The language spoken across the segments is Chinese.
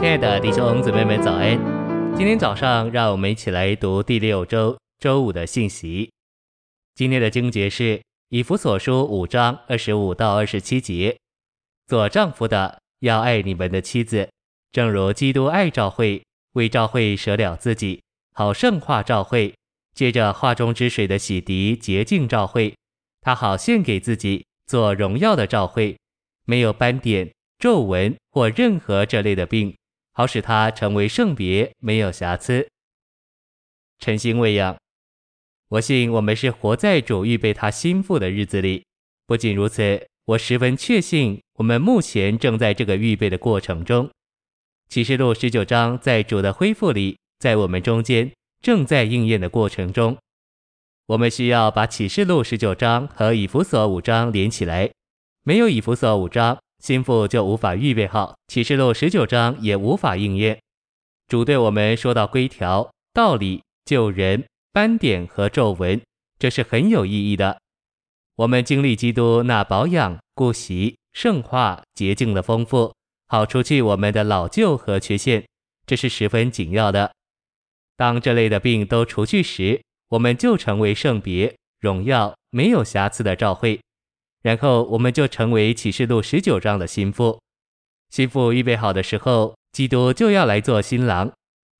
亲爱的弟兄姊妹们，早安！今天早上，让我们一起来读第六周周五的信息。今天的经节是以弗所书五章二十五到二十七节：做丈夫的要爱你们的妻子，正如基督爱教会，为教会舍了自己，好圣化教会，借着化中之水的洗涤洁净教会，他好献给自己做荣耀的教会，没有斑点、皱纹或任何这类的病。好使他成为圣别，没有瑕疵。诚心喂养，我信我们是活在主预备他心腹的日子里。不仅如此，我十分确信，我们目前正在这个预备的过程中。启示录十九章在主的恢复里，在我们中间正在应验的过程中。我们需要把启示录十九章和以弗所五章连起来。没有以弗所五章。心腹就无法预备好，启示录十九章也无法应验。主对我们说到规条、道理、救人、斑点和皱纹，这是很有意义的。我们经历基督那保养、顾惜、圣化、洁净的丰富，好除去我们的老旧和缺陷，这是十分紧要的。当这类的病都除去时，我们就成为圣别、荣耀、没有瑕疵的教会。然后我们就成为启示录十九章的新妇。新妇预备好的时候，基督就要来做新郎。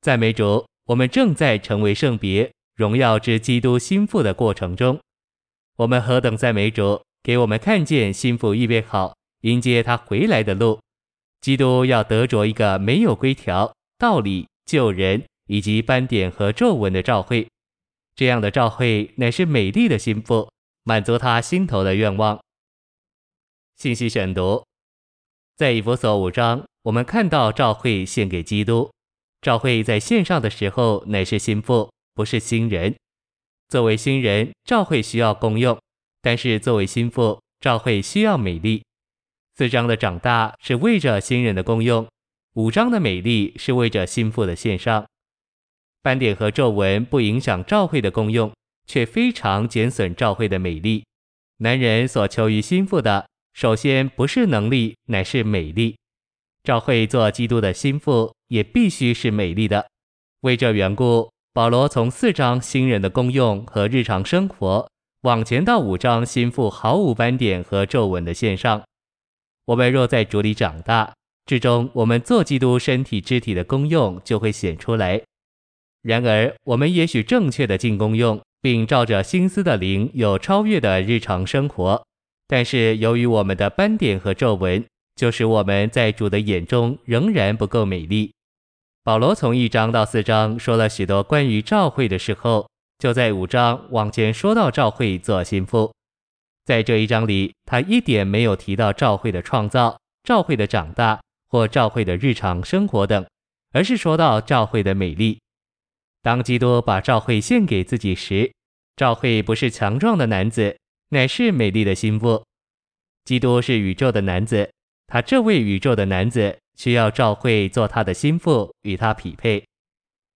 赞美主，我们正在成为圣别、荣耀之基督新妇的过程中。我们何等赞美主，给我们看见新妇预备好迎接他回来的路。基督要得着一个没有规条、道理、救人以及斑点和皱纹的教会。这样的教会乃是美丽的新妇，满足他心头的愿望。信息选读，在以弗所五章，我们看到教会献给基督。教会在线上的时候，乃是心腹，不是新人。作为新人，教会需要功用；但是作为心腹，教会需要美丽。四章的长大是为着新人的功用，五章的美丽是为着心腹的献上。斑点和皱纹不影响教会的功用，却非常减损教会的美丽。男人所求于心腹的。首先不是能力，乃是美丽。照会做基督的心腹，也必须是美丽的。为这缘故，保罗从四章新人的功用和日常生活，往前到五章心腹毫无斑点和皱纹的线上。我们若在主里长大，至终我们做基督身体肢体的功用就会显出来。然而，我们也许正确的进功用，并照着心思的灵有超越的日常生活。但是由于我们的斑点和皱纹，就使我们在主的眼中仍然不够美丽。保罗从一章到四章说了许多关于教会的时候，就在五章往前说到教会做新妇。在这一章里，他一点没有提到教会的创造、教会的长大或教会的日常生活等，而是说到教会的美丽。当基督把教会献给自己时，教会不是强壮的男子。乃是美丽的心腹，基督是宇宙的男子，他这位宇宙的男子需要召会做他的心腹，与他匹配。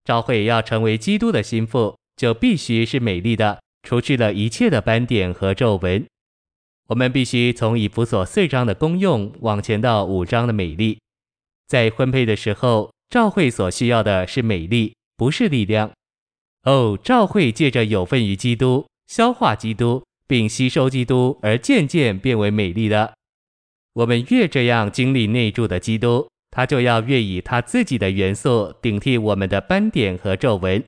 召会要成为基督的心腹，就必须是美丽的，除去了一切的斑点和皱纹。我们必须从以弗所四章的功用往前到五章的美丽。在婚配的时候，召会所需要的是美丽，不是力量。哦，召会借着有份于基督，消化基督。并吸收基督，而渐渐变为美丽的。我们越这样经历内住的基督，他就要越以他自己的元素顶替我们的斑点和皱纹，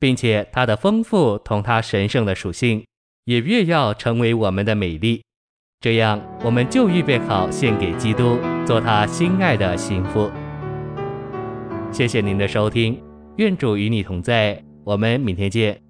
并且他的丰富同他神圣的属性，也越要成为我们的美丽。这样，我们就预备好献给基督，做他心爱的新妇。谢谢您的收听，愿主与你同在，我们明天见。